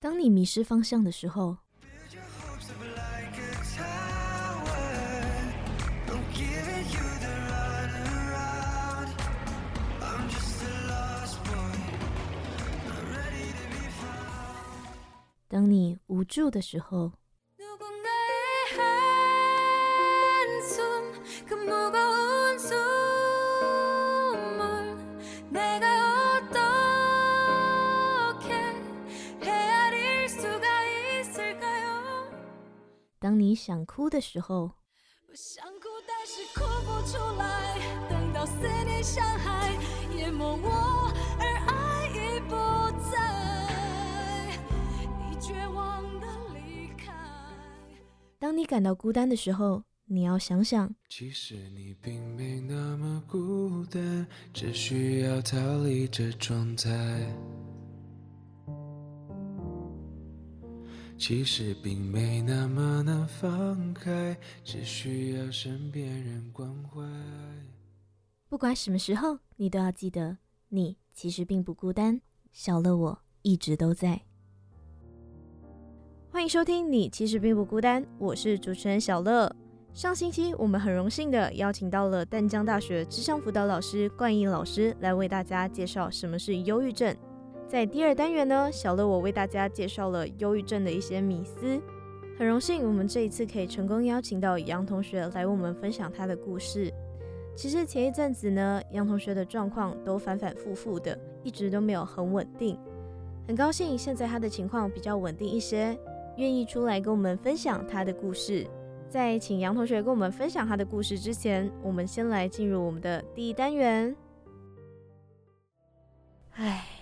当你迷失方向的时候，当你无助的时候。你想哭的时候，我想哭，但是哭不出来。等到思念像海淹没我，而爱已不在。你绝望的离开当你感到孤单的时候，你要想想，其实你并没那么孤单，只需要逃离这状态。其实并没那么难放开，只需要身边人关怀。不管什么时候，你都要记得，你其实并不孤单。小乐，我一直都在。欢迎收听《你其实并不孤单》，我是主持人小乐。上星期，我们很荣幸的邀请到了淡江大学智商辅导老师冠毅老师来为大家介绍什么是忧郁症。在第二单元呢，小乐我为大家介绍了忧郁症的一些迷思。很荣幸，我们这一次可以成功邀请到杨同学来为我们分享他的故事。其实前一阵子呢，杨同学的状况都反反复复的，一直都没有很稳定。很高兴现在他的情况比较稳定一些，愿意出来跟我们分享他的故事。在请杨同学跟我们分享他的故事之前，我们先来进入我们的第一单元。唉。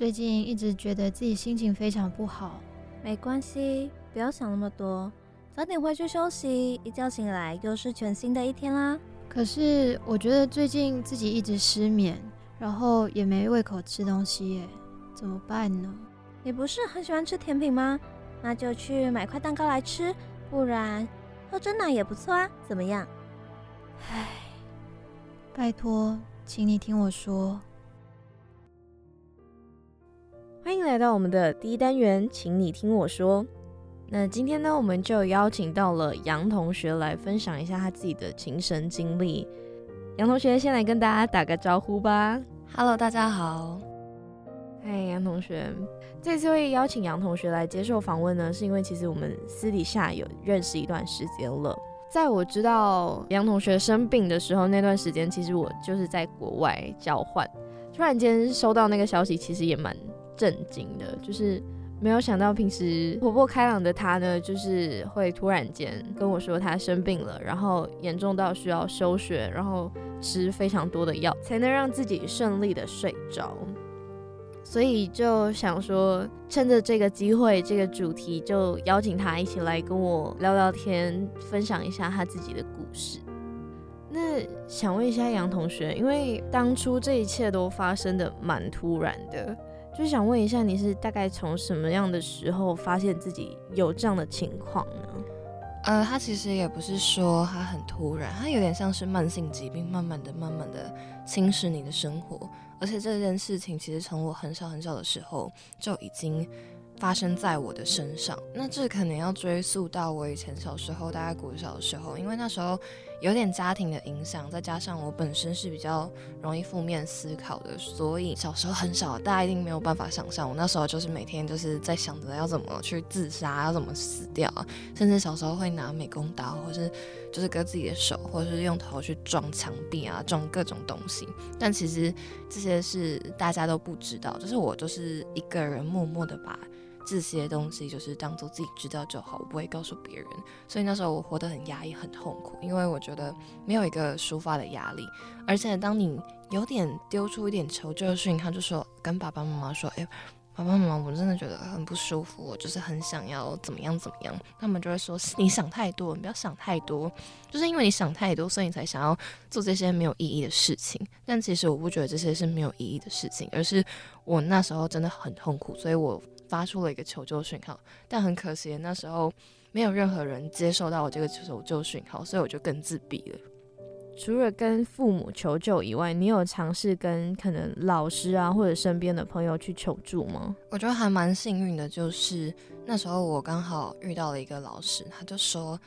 最近一直觉得自己心情非常不好，没关系，不要想那么多，早点回去休息，一觉醒来又是全新的一天啦。可是我觉得最近自己一直失眠，然后也没胃口吃东西耶，怎么办呢？你不是很喜欢吃甜品吗？那就去买块蛋糕来吃，不然喝真奶也不错啊。怎么样？唉，拜托，请你听我说。欢迎来到我们的第一单元，请你听我说。那今天呢，我们就邀请到了杨同学来分享一下他自己的亲身经历。杨同学先来跟大家打个招呼吧。Hello，大家好。嗨，杨同学。这次会邀请杨同学来接受访问呢，是因为其实我们私底下有认识一段时间了。在我知道杨同学生病的时候，那段时间其实我就是在国外交换，突然间收到那个消息，其实也蛮。震惊的，就是没有想到平时活泼开朗的他呢，就是会突然间跟我说他生病了，然后严重到需要休学，然后吃非常多的药才能让自己顺利的睡着。所以就想说，趁着这个机会，这个主题就邀请他一起来跟我聊聊天，分享一下他自己的故事。那想问一下杨同学，因为当初这一切都发生的蛮突然的。就想问一下，你是大概从什么样的时候发现自己有这样的情况呢？呃，他其实也不是说他很突然，他有点像是慢性疾病，慢慢的、慢慢的侵蚀你的生活。而且这件事情其实从我很小很小的时候就已经发生在我的身上。那这可能要追溯到我以前小时候，大概国小的时候，因为那时候。有点家庭的影响，再加上我本身是比较容易负面思考的，所以小时候很少，大家一定没有办法想象，我那时候就是每天就是在想着要怎么去自杀，要怎么死掉，甚至小时候会拿美工刀，或是就是割自己的手，或者是用头去撞墙壁啊，撞各种东西。但其实这些是大家都不知道，就是我就是一个人默默的把。这些东西就是当做自己知道就好，我不会告诉别人。所以那时候我活得很压抑、很痛苦，因为我觉得没有一个抒发的压力。而且当你有点丢出一点求救讯号，就说跟爸爸妈妈说：“哎，爸爸妈妈，我真的觉得很不舒服，我就是很想要怎么样怎么样。”他们就会说：“你想太多，你不要想太多，就是因为你想太多，所以你才想要做这些没有意义的事情。”但其实我不觉得这些是没有意义的事情，而是我那时候真的很痛苦，所以我。发出了一个求救讯号，但很可惜那时候没有任何人接受到我这个求救讯号，所以我就更自闭了。除了跟父母求救以外，你有尝试跟可能老师啊或者身边的朋友去求助吗？我觉得还蛮幸运的，就是那时候我刚好遇到了一个老师，他就说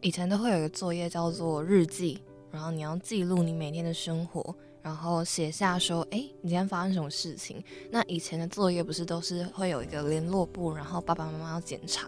以前都会有一个作业叫做日记，然后你要记录你每天的生活。然后写下说，哎，你今天发生什么事情？那以前的作业不是都是会有一个联络簿，然后爸爸妈妈要检查。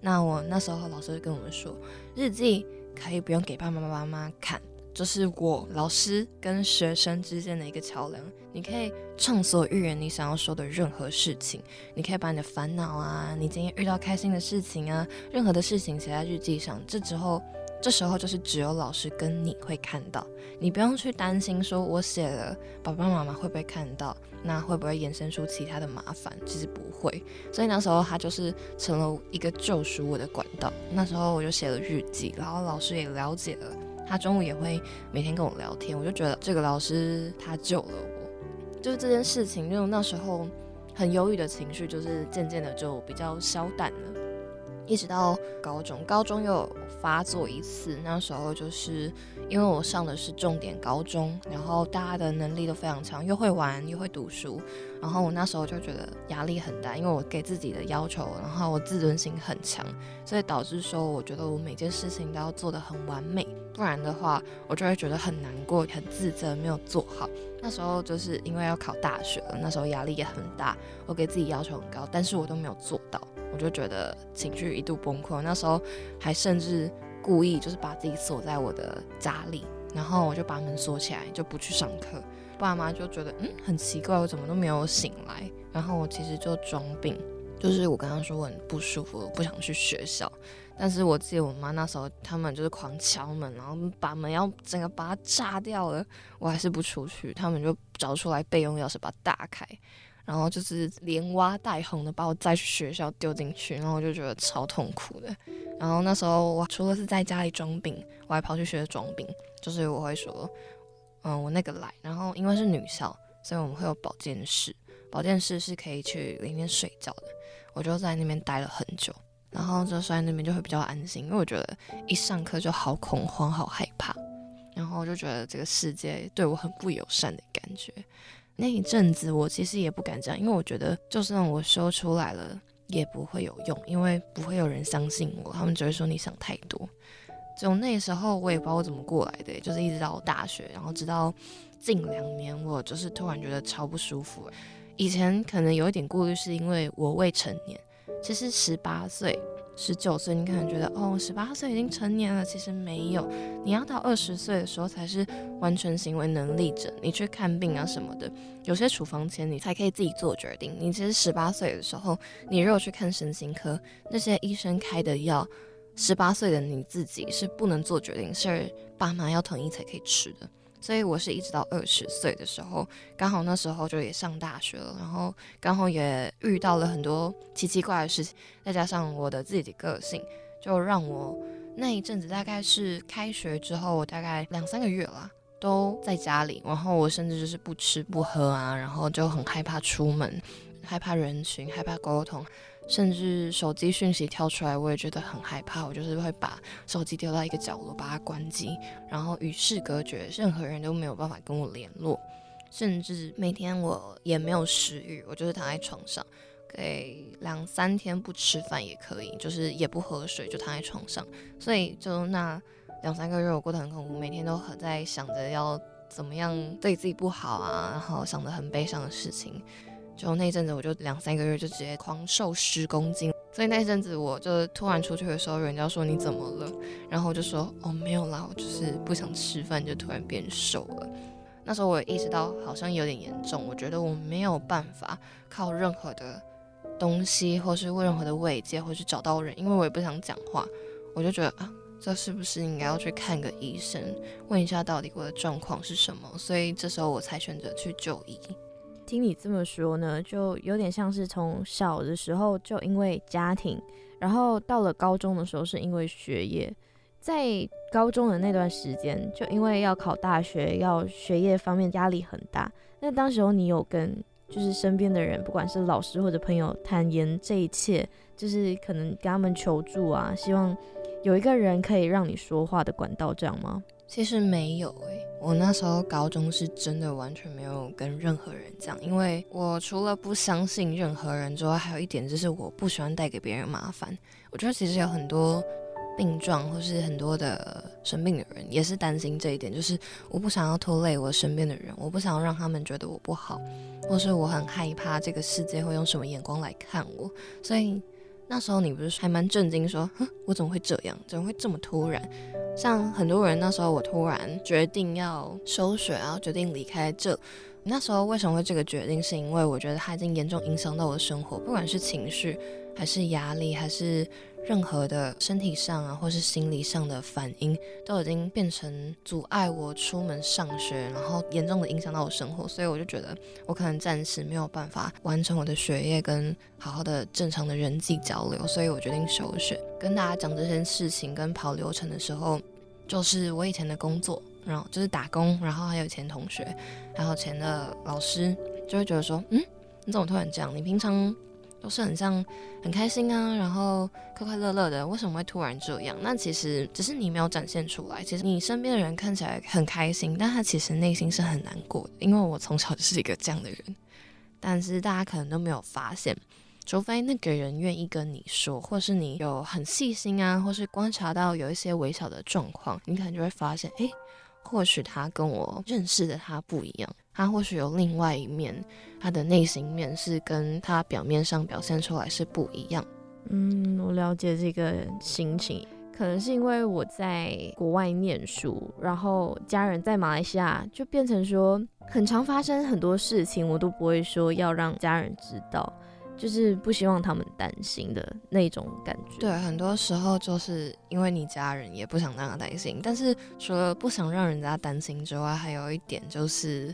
那我那时候老师就跟我们说，日记可以不用给爸爸妈妈看，就是我老师跟学生之间的一个桥梁。你可以畅所欲言，你想要说的任何事情，你可以把你的烦恼啊，你今天遇到开心的事情啊，任何的事情写在日记上。这之后。这时候就是只有老师跟你会看到，你不用去担心说我写了爸爸妈妈会不会看到，那会不会衍生出其他的麻烦？其实不会，所以那时候他就是成了一个救赎我的管道。那时候我就写了日记，然后老师也了解了，他中午也会每天跟我聊天，我就觉得这个老师他救了我，就是这件事情，就那时候很忧郁的情绪，就是渐渐的就比较消淡了。一直到高中，高中又发作一次。那时候就是因为我上的是重点高中，然后大家的能力都非常强，又会玩又会读书。然后我那时候就觉得压力很大，因为我给自己的要求，然后我自尊心很强，所以导致说我觉得我每件事情都要做得很完美，不然的话我就会觉得很难过、很自责，没有做好。那时候就是因为要考大学了，那时候压力也很大，我给自己要求很高，但是我都没有做到。我就觉得情绪一度崩溃，那时候还甚至故意就是把自己锁在我的家里，然后我就把门锁起来，就不去上课。爸妈就觉得嗯很奇怪，我怎么都没有醒来。然后我其实就装病，就是我刚刚说我很不舒服，不想去学校。但是我记得我妈那时候他们就是狂敲门，然后把门要整个把它炸掉了，我还是不出去，他们就找出来备用钥匙把它打开。然后就是连挖带哄的把我再去学校丢进去，然后我就觉得超痛苦的。然后那时候我除了是在家里装病，我还跑去学装病，就是我会说，嗯，我那个来。然后因为是女校，所以我们会有保健室，保健室是可以去里面睡觉的。我就在那边待了很久，然后就睡在那边就会比较安心，因为我觉得一上课就好恐慌、好害怕，然后就觉得这个世界对我很不友善的感觉。那一阵子，我其实也不敢讲，因为我觉得就算我说出来了，也不会有用，因为不会有人相信我，他们只会说你想太多。就那时候，我也不知道我怎么过来的，就是一直到大学，然后直到近两年，我就是突然觉得超不舒服。以前可能有一点顾虑，是因为我未成年，其实十八岁。十九岁，你可能觉得哦，十八岁已经成年了，其实没有，你要到二十岁的时候才是完全行为能力者。你去看病啊什么的，有些处方签你才可以自己做决定。你其实十八岁的时候，你如果去看神经科，那些医生开的药，十八岁的你自己是不能做决定，是爸妈要同意才可以吃的。所以我是一直到二十岁的时候，刚好那时候就也上大学了，然后刚好也遇到了很多奇奇怪的事情，再加上我的自己的个性，就让我那一阵子大概是开学之后，大概两三个月了，都在家里，然后我甚至就是不吃不喝啊，然后就很害怕出门，害怕人群，害怕沟通。甚至手机讯息跳出来，我也觉得很害怕。我就是会把手机丢到一个角落，把它关机，然后与世隔绝，任何人都没有办法跟我联络。甚至每天我也没有食欲，我就是躺在床上，给两三天不吃饭也可以，就是也不喝水，就躺在床上。所以就那两三个月，我过得很恐怖，每天都很在想着要怎么样对自己不好啊，然后想着很悲伤的事情。就那阵子，我就两三个月就直接狂瘦十公斤，所以那阵子我就突然出去的时候，人家说你怎么了？然后我就说哦没有啦，我就是不想吃饭，就突然变瘦了。那时候我也意识到好像有点严重，我觉得我没有办法靠任何的东西，或是为任何的慰藉，或是找到人，因为我也不想讲话，我就觉得啊，这是不是应该要去看个医生，问一下到底我的状况是什么？所以这时候我才选择去就医。听你这么说呢，就有点像是从小的时候就因为家庭，然后到了高中的时候是因为学业，在高中的那段时间，就因为要考大学，要学业方面压力很大。那当时候你有跟就是身边的人，不管是老师或者朋友坦言这一切，就是可能跟他们求助啊，希望有一个人可以让你说话的管道，这样吗？其实没有诶、我那时候高中是真的完全没有跟任何人讲，因为我除了不相信任何人之外，还有一点就是我不喜欢带给别人麻烦。我觉得其实有很多病状或是很多的生病的人也是担心这一点，就是我不想要拖累我身边的人，我不想要让他们觉得我不好，或是我很害怕这个世界会用什么眼光来看我，所以。那时候你不是还蛮震惊，说，哼，我怎么会这样？怎么会这么突然？像很多人那时候，我突然决定要收学，然后决定离开这。那时候为什么会这个决定？是因为我觉得它已经严重影响到我的生活，不管是情绪，还是压力，还是。任何的身体上啊，或是心理上的反应，都已经变成阻碍我出门上学，然后严重的影响到我生活，所以我就觉得我可能暂时没有办法完成我的学业跟好好的正常的人际交流，所以我决定休学。跟大家讲这件事情跟跑流程的时候，就是我以前的工作，然后就是打工，然后还有前同学，还有前的老师，就会觉得说，嗯，你怎么突然这样？你平常。都是很像很开心啊，然后快快乐乐的，为什么会突然这样？那其实只是你没有展现出来。其实你身边的人看起来很开心，但他其实内心是很难过的。因为我从小就是一个这样的人，但是大家可能都没有发现，除非那个人愿意跟你说，或是你有很细心啊，或是观察到有一些微小的状况，你可能就会发现，诶，或许他跟我认识的他不一样。他或许有另外一面，他的内心面是跟他表面上表现出来是不一样。嗯，我了解这个心情，可能是因为我在国外念书，然后家人在马来西亚，就变成说很常发生很多事情，我都不会说要让家人知道。就是不希望他们担心的那种感觉。对，很多时候就是因为你家人也不想让他担心，但是除了不想让人家担心之外，还有一点就是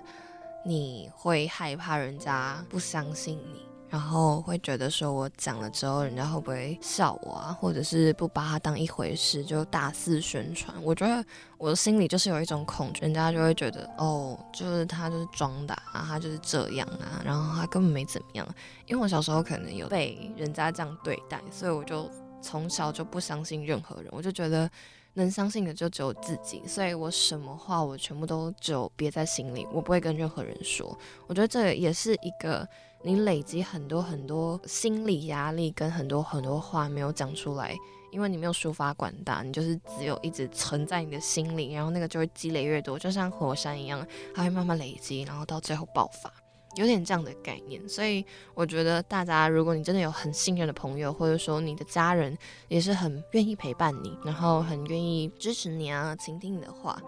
你会害怕人家不相信你。然后会觉得说，我讲了之后，人家会不会笑我啊？或者是不把它当一回事，就大肆宣传？我觉得我的心里就是有一种恐惧，人家就会觉得，哦，就是他就是装的啊，他就是这样啊，然后他根本没怎么样。因为我小时候可能有被人家这样对待，所以我就从小就不相信任何人，我就觉得能相信的就只有自己，所以我什么话我全部都只有憋在心里，我不会跟任何人说。我觉得这也是一个。你累积很多很多心理压力，跟很多很多话没有讲出来，因为你没有抒发管道，你就是只有一直存在你的心里，然后那个就会积累越多，就像火山一样，它会慢慢累积，然后到最后爆发，有点这样的概念。所以我觉得大家，如果你真的有很信任的朋友，或者说你的家人也是很愿意陪伴你，然后很愿意支持你啊，倾听你的话，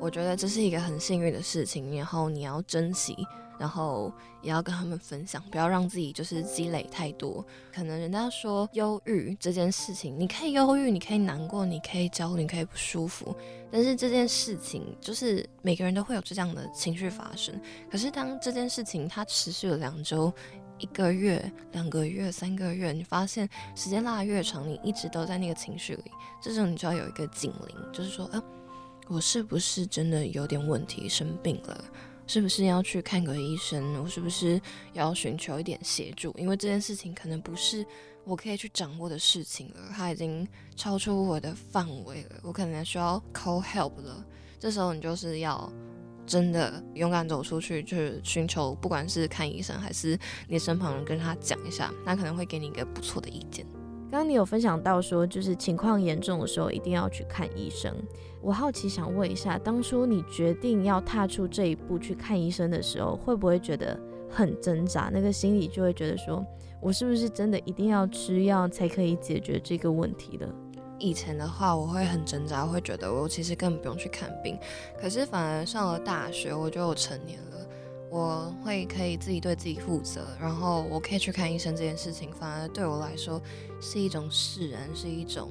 我觉得这是一个很幸运的事情，然后你要珍惜。然后也要跟他们分享，不要让自己就是积累太多。可能人家说忧郁这件事情，你可以忧郁，你可以难过，你可以焦虑，你可以不舒服。但是这件事情就是每个人都会有这样的情绪发生。可是当这件事情它持续了两周、一个月、两个月、三个月，你发现时间拉得越长，你一直都在那个情绪里，这时候你就要有一个警铃，就是说，啊，我是不是真的有点问题，生病了？是不是要去看个医生？我是不是要寻求一点协助？因为这件事情可能不是我可以去掌握的事情了，它已经超出我的范围了，我可能需要 call help 了。这时候你就是要真的勇敢走出去，去寻求，不管是看医生还是你身旁人跟他讲一下，他可能会给你一个不错的意见。刚刚你有分享到说，就是情况严重的时候一定要去看医生。我好奇想问一下，当初你决定要踏出这一步去看医生的时候，会不会觉得很挣扎？那个心里就会觉得说，我是不是真的一定要吃药才可以解决这个问题的？以前的话，我会很挣扎，会觉得我其实根本不用去看病。可是反而上了大学，我觉得我成年了，我会可以自己对自己负责，然后我可以去看医生这件事情，反而对我来说是一种释然，是一种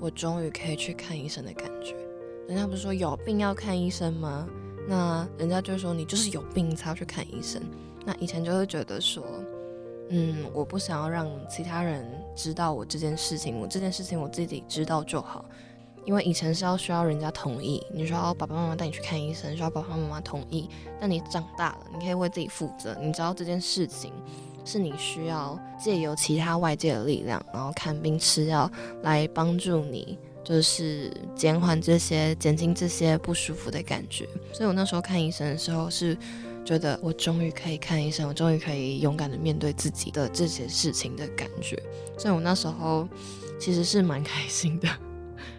我终于可以去看医生的感觉。人家不是说有病要看医生吗？那人家就说你就是有病才要去看医生。那以前就会觉得说，嗯，我不想要让其他人知道我这件事情，我这件事情我自己知道就好。因为以前是要需要人家同意，你需要爸爸妈妈带你去看医生，需要爸爸妈妈同意。但你长大了，你可以为自己负责，你知道这件事情是你需要借由其他外界的力量，然后看病吃药来帮助你。就是减缓这些、减轻这些不舒服的感觉。所以我那时候看医生的时候是觉得我终于可以看医生，我终于可以勇敢的面对自己的这些事情的感觉。所以我那时候其实是蛮 开心的。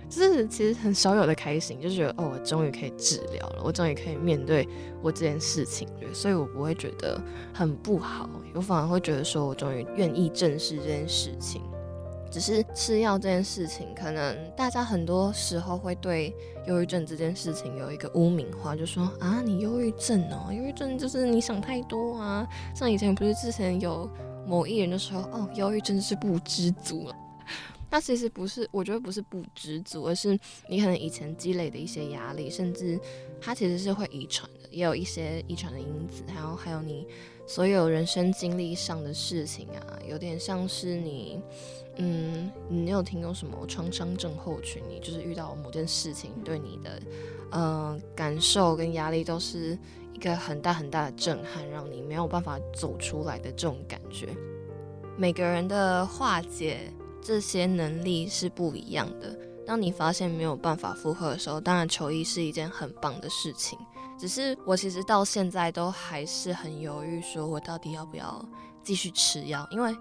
就是其实很少有的开心，就觉得哦，我终于可以治疗了，我终于可以面对我这件事情，所以我不会觉得很不好，我反而会觉得说我终于愿意正视这件事情。只是吃药这件事情，可能大家很多时候会对忧郁症这件事情有一个污名化，就说啊，你忧郁症哦，忧郁症就是你想太多啊。像以前不是之前有某艺人就说，哦，忧郁症是不知足了。那其实不是，我觉得不是不知足，而是你可能以前积累的一些压力，甚至它其实是会遗传的，也有一些遗传的因子，然后还有你所有人生经历上的事情啊，有点像是你，嗯，你有听过什么创伤症候群？你就是遇到某件事情，对你的，嗯，感受跟压力都是一个很大很大的震撼，让你没有办法走出来的这种感觉。每个人的化解。这些能力是不一样的。当你发现没有办法负荷的时候，当然求医是一件很棒的事情。只是我其实到现在都还是很犹豫，说我到底要不要继续吃药？因为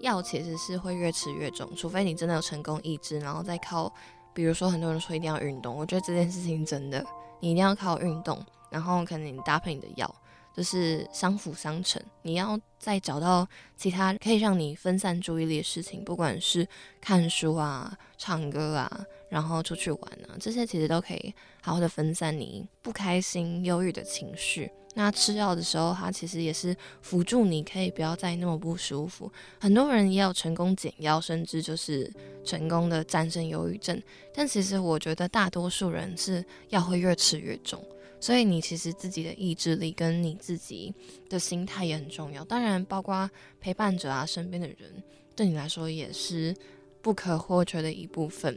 药其实是会越吃越重，除非你真的有成功抑制，然后再靠，比如说很多人说一定要运动，我觉得这件事情真的，你一定要靠运动，然后可能你搭配你的药。就是相辅相成，你要再找到其他可以让你分散注意力的事情，不管是看书啊、唱歌啊，然后出去玩啊，这些其实都可以好好的分散你不开心、忧郁的情绪。那吃药的时候，它其实也是辅助你，可以不要再那么不舒服。很多人也有成功减药，甚至就是成功的战胜忧郁症，但其实我觉得大多数人是药会越吃越重。所以你其实自己的意志力跟你自己的心态也很重要，当然包括陪伴者啊，身边的人对你来说也是不可或缺的一部分。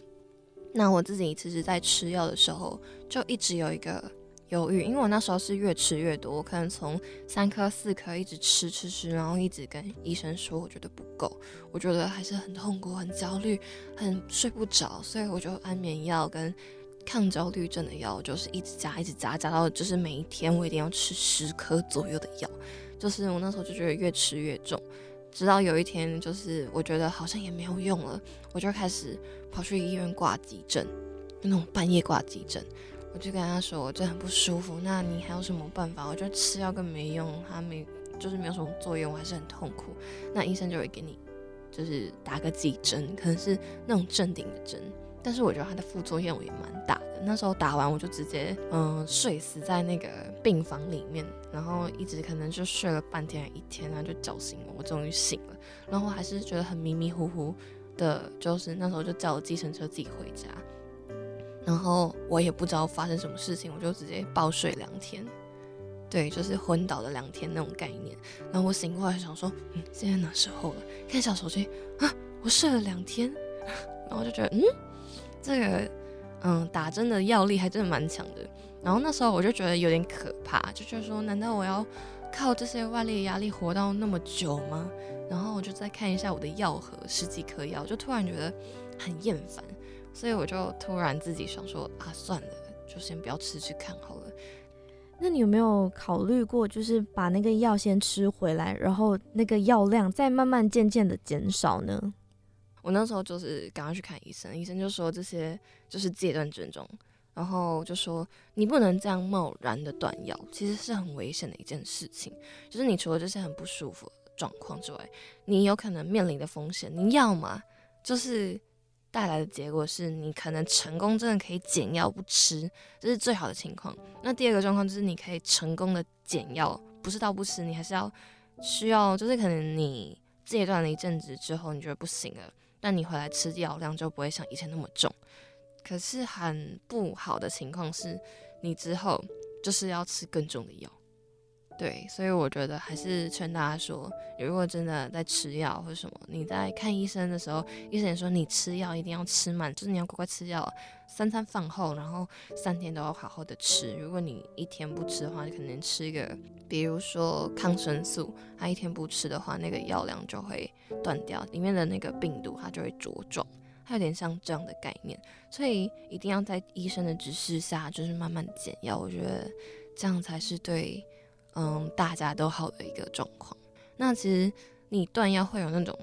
那我自己其实，在吃药的时候就一直有一个犹豫，因为我那时候是越吃越多，我可能从三颗四颗一直吃吃吃，然后一直跟医生说我觉得不够，我觉得还是很痛苦、很焦虑、很睡不着，所以我就安眠药跟。抗焦虑症的药就是一直加，一直加，加到就是每一天我一定要吃十颗左右的药，就是我那时候就觉得越吃越重，直到有一天就是我觉得好像也没有用了，我就开始跑去医院挂急诊，那种半夜挂急诊，我就跟他说我真的很不舒服，那你还有什么办法？我觉得吃药更没用，它没就是没有什么作用，我还是很痛苦。那医生就会给你就是打个几针，可能是那种镇定的针。但是我觉得它的副作用也蛮大的。那时候打完我就直接嗯睡死在那个病房里面，然后一直可能就睡了半天一天，然后就叫醒我，我终于醒了。然后还是觉得很迷迷糊糊的，就是那时候就叫了计程车自己回家。然后我也不知道发生什么事情，我就直接暴睡两天，对，就是昏倒了两天那种概念。然后我醒过来想说，嗯，现在哪时候了？看小手机啊，我睡了两天，然后就觉得嗯。这个，嗯，打针的药力还真的蛮强的。然后那时候我就觉得有点可怕，就觉得说，难道我要靠这些外力压力活到那么久吗？然后我就再看一下我的药盒，十几颗药，就突然觉得很厌烦，所以我就突然自己想说，啊，算了，就先不要吃去看好了。那你有没有考虑过，就是把那个药先吃回来，然后那个药量再慢慢渐渐的减少呢？我那时候就是赶快去看医生，医生就说这些就是戒断症状，然后就说你不能这样贸然的断药，其实是很危险的一件事情。就是你除了这些很不舒服状况之外，你有可能面临的风险，你要么就是带来的结果是你可能成功真的可以减药不吃，这是最好的情况。那第二个状况就是你可以成功的减药，不是到不吃，你还是要需要，就是可能你戒断了一阵子之后，你觉得不行了。但你回来吃药量就不会像以前那么重，可是很不好的情况是，你之后就是要吃更重的药。对，所以我觉得还是劝大家说，如果真的在吃药或者什么，你在看医生的时候，医生也说你吃药一定要吃满，就是你要乖乖吃药，三餐饭后，然后三天都要好好的吃。如果你一天不吃的话，你可能吃一个，比如说抗生素，它一天不吃的话，那个药量就会断掉，里面的那个病毒它就会茁壮。它有点像这样的概念，所以一定要在医生的指示下，就是慢慢减药。我觉得这样才是对，嗯，大家都好的一个状况。那其实你断药会有那种，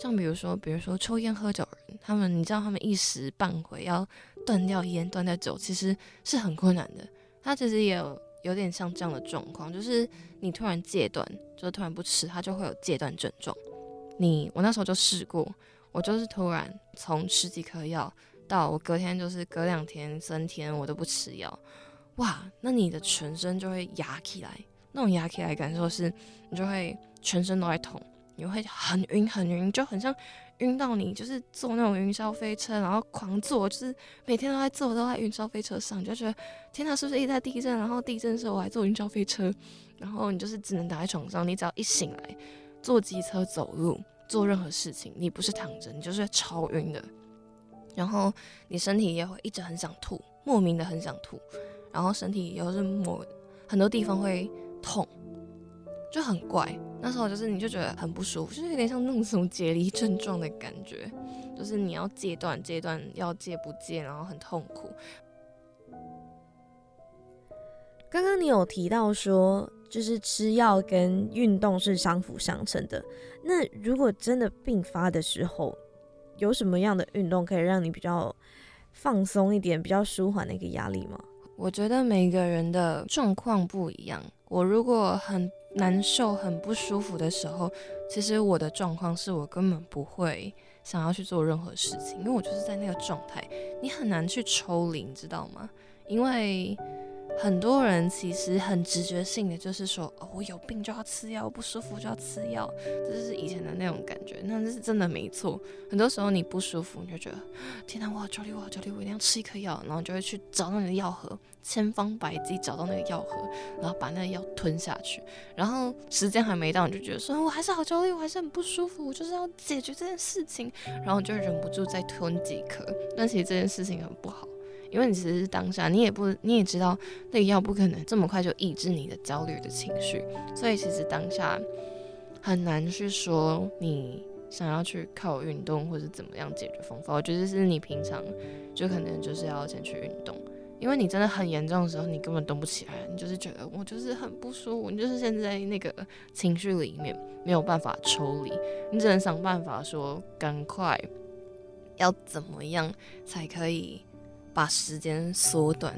像比如说，比如说抽烟喝酒人，他们你知道他们一时半会要断掉烟、断掉酒，其实是很困难的。他其实也有有点像这样的状况，就是你突然戒断，就突然不吃，他就会有戒断症状。你我那时候就试过，我就是突然从吃几颗药到我隔天就是隔两天、三天我都不吃药，哇，那你的全身就会压起来，那种压起来感受是，你就会全身都在痛，你会很晕很晕，就很像晕到你就是坐那种云霄飞车，然后狂坐，就是每天都在坐都在云霄飞车上，就觉得天哪，是不是一直在地震？然后地震的时候我还坐云霄飞车，然后你就是只能躺在床上，你只要一醒来。坐机车、走路、做任何事情，你不是躺着，你就是超晕的。然后你身体也会一直很想吐，莫名的很想吐。然后身体又是某很多地方会痛，就很怪。那时候就是你就觉得很不舒服，就是有点像那种什么解离症状的感觉，就是你要戒断、戒断，要戒不戒，然后很痛苦。刚刚你有提到说。就是吃药跟运动是相辅相成的。那如果真的病发的时候，有什么样的运动可以让你比较放松一点，比较舒缓那个压力吗？我觉得每个人的状况不一样。我如果很难受、很不舒服的时候，其实我的状况是我根本不会想要去做任何事情，因为我就是在那个状态，你很难去抽离，你知道吗？因为。很多人其实很直觉性的，就是说，哦，我有病就要吃药，我不舒服就要吃药，这就是以前的那种感觉。那这是真的没错。很多时候你不舒服，你就觉得，天哪，我好焦虑，我好焦虑，我一定要吃一颗药，然后就会去找到你的药盒，千方百计找到那个药盒，然后把那个药吞下去。然后时间还没到，你就觉得说，我还是好焦虑，我还是很不舒服，我就是要解决这件事情，然后就忍不住再吞几颗。但其实这件事情很不好。因为你其实是当下，你也不你也知道那个药不可能这么快就抑制你的焦虑的情绪，所以其实当下很难去说你想要去靠运动或者怎么样解决方法。我觉得是你平常就可能就是要先去运动，因为你真的很严重的时候，你根本动不起来，你就是觉得我就是很不舒服，你就是现在那个情绪里面没有办法抽离，你只能想办法说赶快要怎么样才可以。把时间缩短，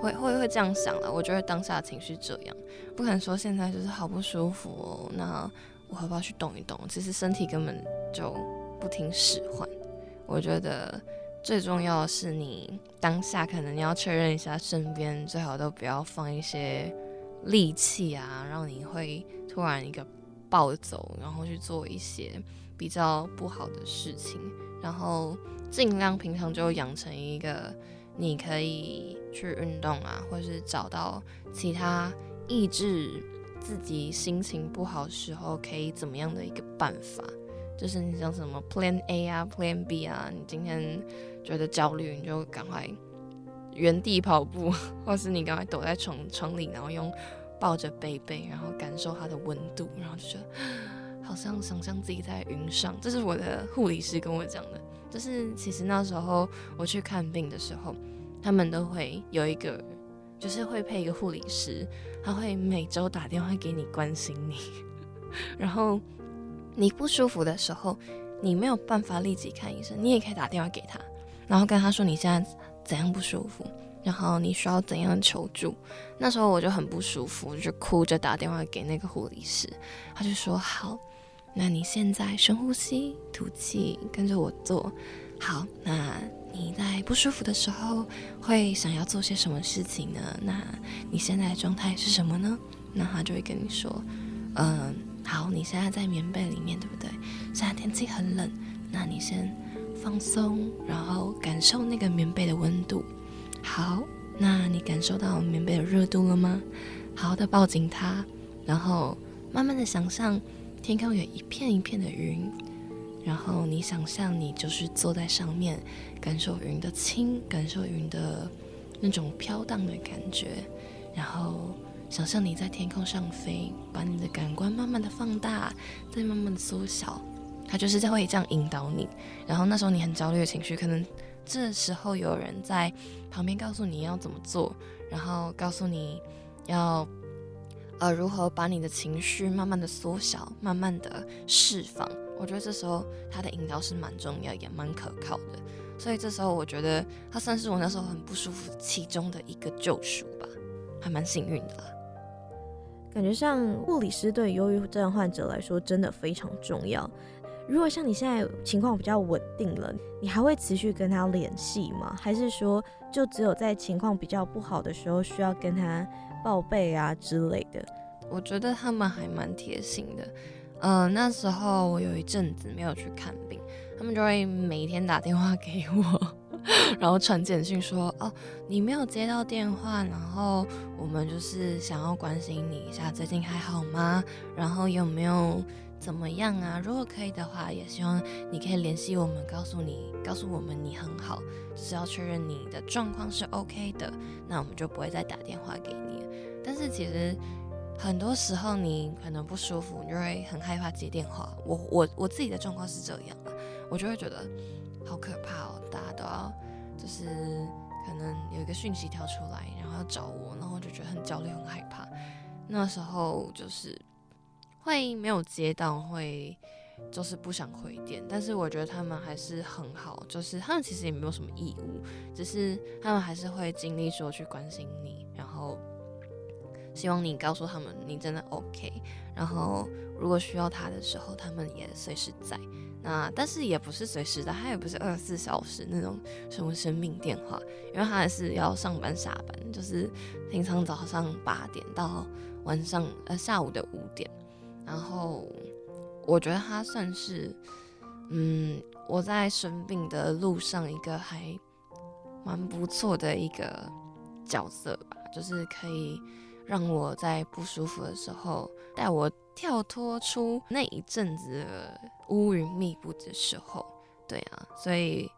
会会会这样想了。我觉得当下情绪这样，不可能说现在就是好不舒服哦。那我要不要去动一动？其实身体根本就不听使唤。我觉得最重要的是你当下可能你要确认一下，身边最好都不要放一些利器啊，让你会突然一个暴走，然后去做一些比较不好的事情，然后。尽量平常就养成一个，你可以去运动啊，或是找到其他抑制自己心情不好时候可以怎么样的一个办法。就是你像什么 Plan A 啊，Plan B 啊，你今天觉得焦虑，你就赶快原地跑步，或是你赶快躲在床床里，然后用抱着贝贝，然后感受它的温度，然后就觉得 好像想象自己在云上。这是我的护理师跟我讲的。就是其实那时候我去看病的时候，他们都会有一个，就是会配一个护理师，他会每周打电话给你关心你，然后你不舒服的时候，你没有办法立即看医生，你也可以打电话给他，然后跟他说你现在怎样不舒服，然后你需要怎样求助。那时候我就很不舒服，就哭着打电话给那个护理师，他就说好。那你现在深呼吸，吐气，跟着我做。好，那你在不舒服的时候会想要做些什么事情呢？那你现在的状态是什么呢？那他就会跟你说，嗯，好，你现在在棉被里面，对不对？现在天气很冷，那你先放松，然后感受那个棉被的温度。好，那你感受到棉被的热度了吗？好好的抱紧它，然后慢慢的想象。天空有一片一片的云，然后你想象你就是坐在上面，感受云的轻，感受云的那种飘荡的感觉，然后想象你在天空上飞，把你的感官慢慢的放大，再慢慢的缩小。它就是在会这样引导你。然后那时候你很焦虑的情绪，可能这时候有人在旁边告诉你要怎么做，然后告诉你要呃如何把你的情绪慢慢的缩小，慢慢的释放。我觉得这时候他的引导是蛮重要，也蛮可靠的。所以这时候我觉得他算是我那时候很不舒服其中的一个救赎吧，还蛮幸运的。感觉上护理师对忧郁症患者来说真的非常重要。如果像你现在情况比较稳定了，你还会持续跟他联系吗？还是说就只有在情况比较不好的时候需要跟他报备啊之类的？我觉得他们还蛮贴心的。嗯，那时候我有一阵子没有去看病，他们就会每天打电话给我，然后传简讯说：“哦，你没有接到电话，然后我们就是想要关心你一下，最近还好吗？然后有没有怎么样啊？如果可以的话，也希望你可以联系我们，告诉你，告诉我们你很好，就是要确认你的状况是 OK 的，那我们就不会再打电话给你。但是其实。”很多时候你可能不舒服，你就会很害怕接电话。我我我自己的状况是这样啊，我就会觉得好可怕哦，大家都要就是可能有一个讯息跳出来，然后要找我，然后我就觉得很焦虑、很害怕。那时候就是会没有接到，会就是不想回电。但是我觉得他们还是很好，就是他们其实也没有什么义务，只是他们还是会尽力说去关心你，然后。希望你告诉他们你真的 OK，然后如果需要他的时候，他们也随时在。那但是也不是随时的，他也不是二十四小时那种什么生命电话，因为他还是要上班下班，就是平常早上八点到晚上呃下午的五点。然后我觉得他算是嗯我在生病的路上一个还蛮不错的一个角色吧，就是可以。让我在不舒服的时候带我跳脱出那一阵子乌云密布的时候，对啊，所以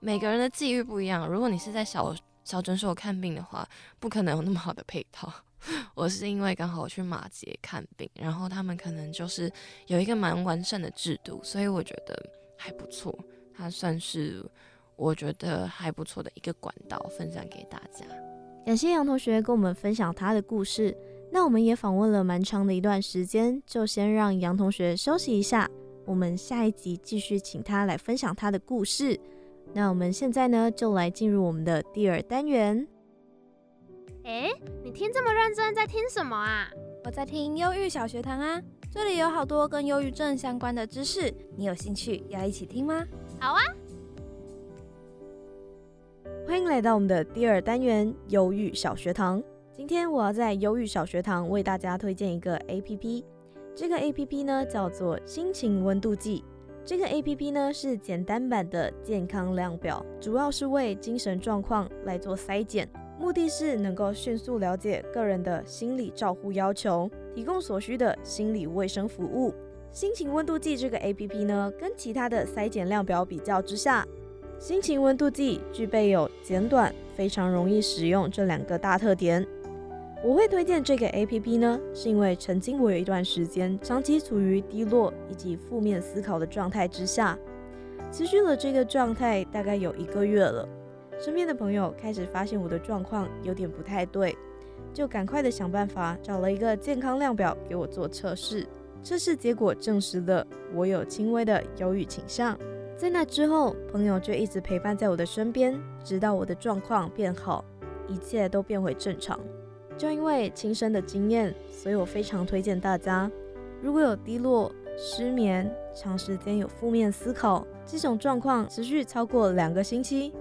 每个人的际遇不一样。如果你是在小小诊所看病的话，不可能有那么好的配套。我是因为刚好我去马街看病，然后他们可能就是有一个蛮完善的制度，所以我觉得还不错。它算是我觉得还不错的一个管道，分享给大家。感谢杨同学跟我们分享他的故事。那我们也访问了蛮长的一段时间，就先让杨同学休息一下。我们下一集继续请他来分享他的故事。那我们现在呢，就来进入我们的第二单元。哎，你听这么认真，在听什么啊？我在听忧郁小学堂啊，这里有好多跟忧郁症相关的知识，你有兴趣要一起听吗？好啊。欢迎来到我们的第二单元——忧郁小学堂。今天我要在忧郁小学堂为大家推荐一个 A P P。这个 A P P 呢叫做心情温度计。这个 A P P 呢是简单版的健康量表，主要是为精神状况来做筛检，目的是能够迅速了解个人的心理照护要求，提供所需的心理卫生服务。心情温度计这个 A P P 呢，跟其他的筛检量表比较之下。心情温度计具备有简短、非常容易使用这两个大特点。我会推荐这个 APP 呢，是因为曾经我有一段时间长期处于低落以及负面思考的状态之下，持续了这个状态大概有一个月了。身边的朋友开始发现我的状况有点不太对，就赶快的想办法找了一个健康量表给我做测试。测试结果证实了我有轻微的忧郁倾向。在那之后，朋友就一直陪伴在我的身边，直到我的状况变好，一切都变回正常。就因为亲身的经验，所以我非常推荐大家，如果有低落、失眠、长时间有负面思考这种状况持续超过两个星期，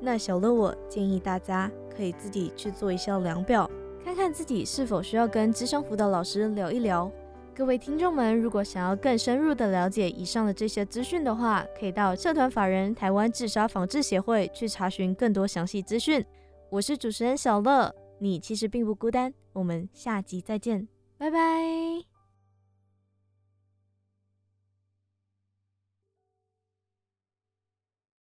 那小乐我建议大家可以自己去做一下量表，看看自己是否需要跟智商辅导老师聊一聊。各位听众们，如果想要更深入的了解以上的这些资讯的话，可以到社团法人台湾自杀防治协会去查询更多详细资讯。我是主持人小乐，你其实并不孤单。我们下集再见，拜拜。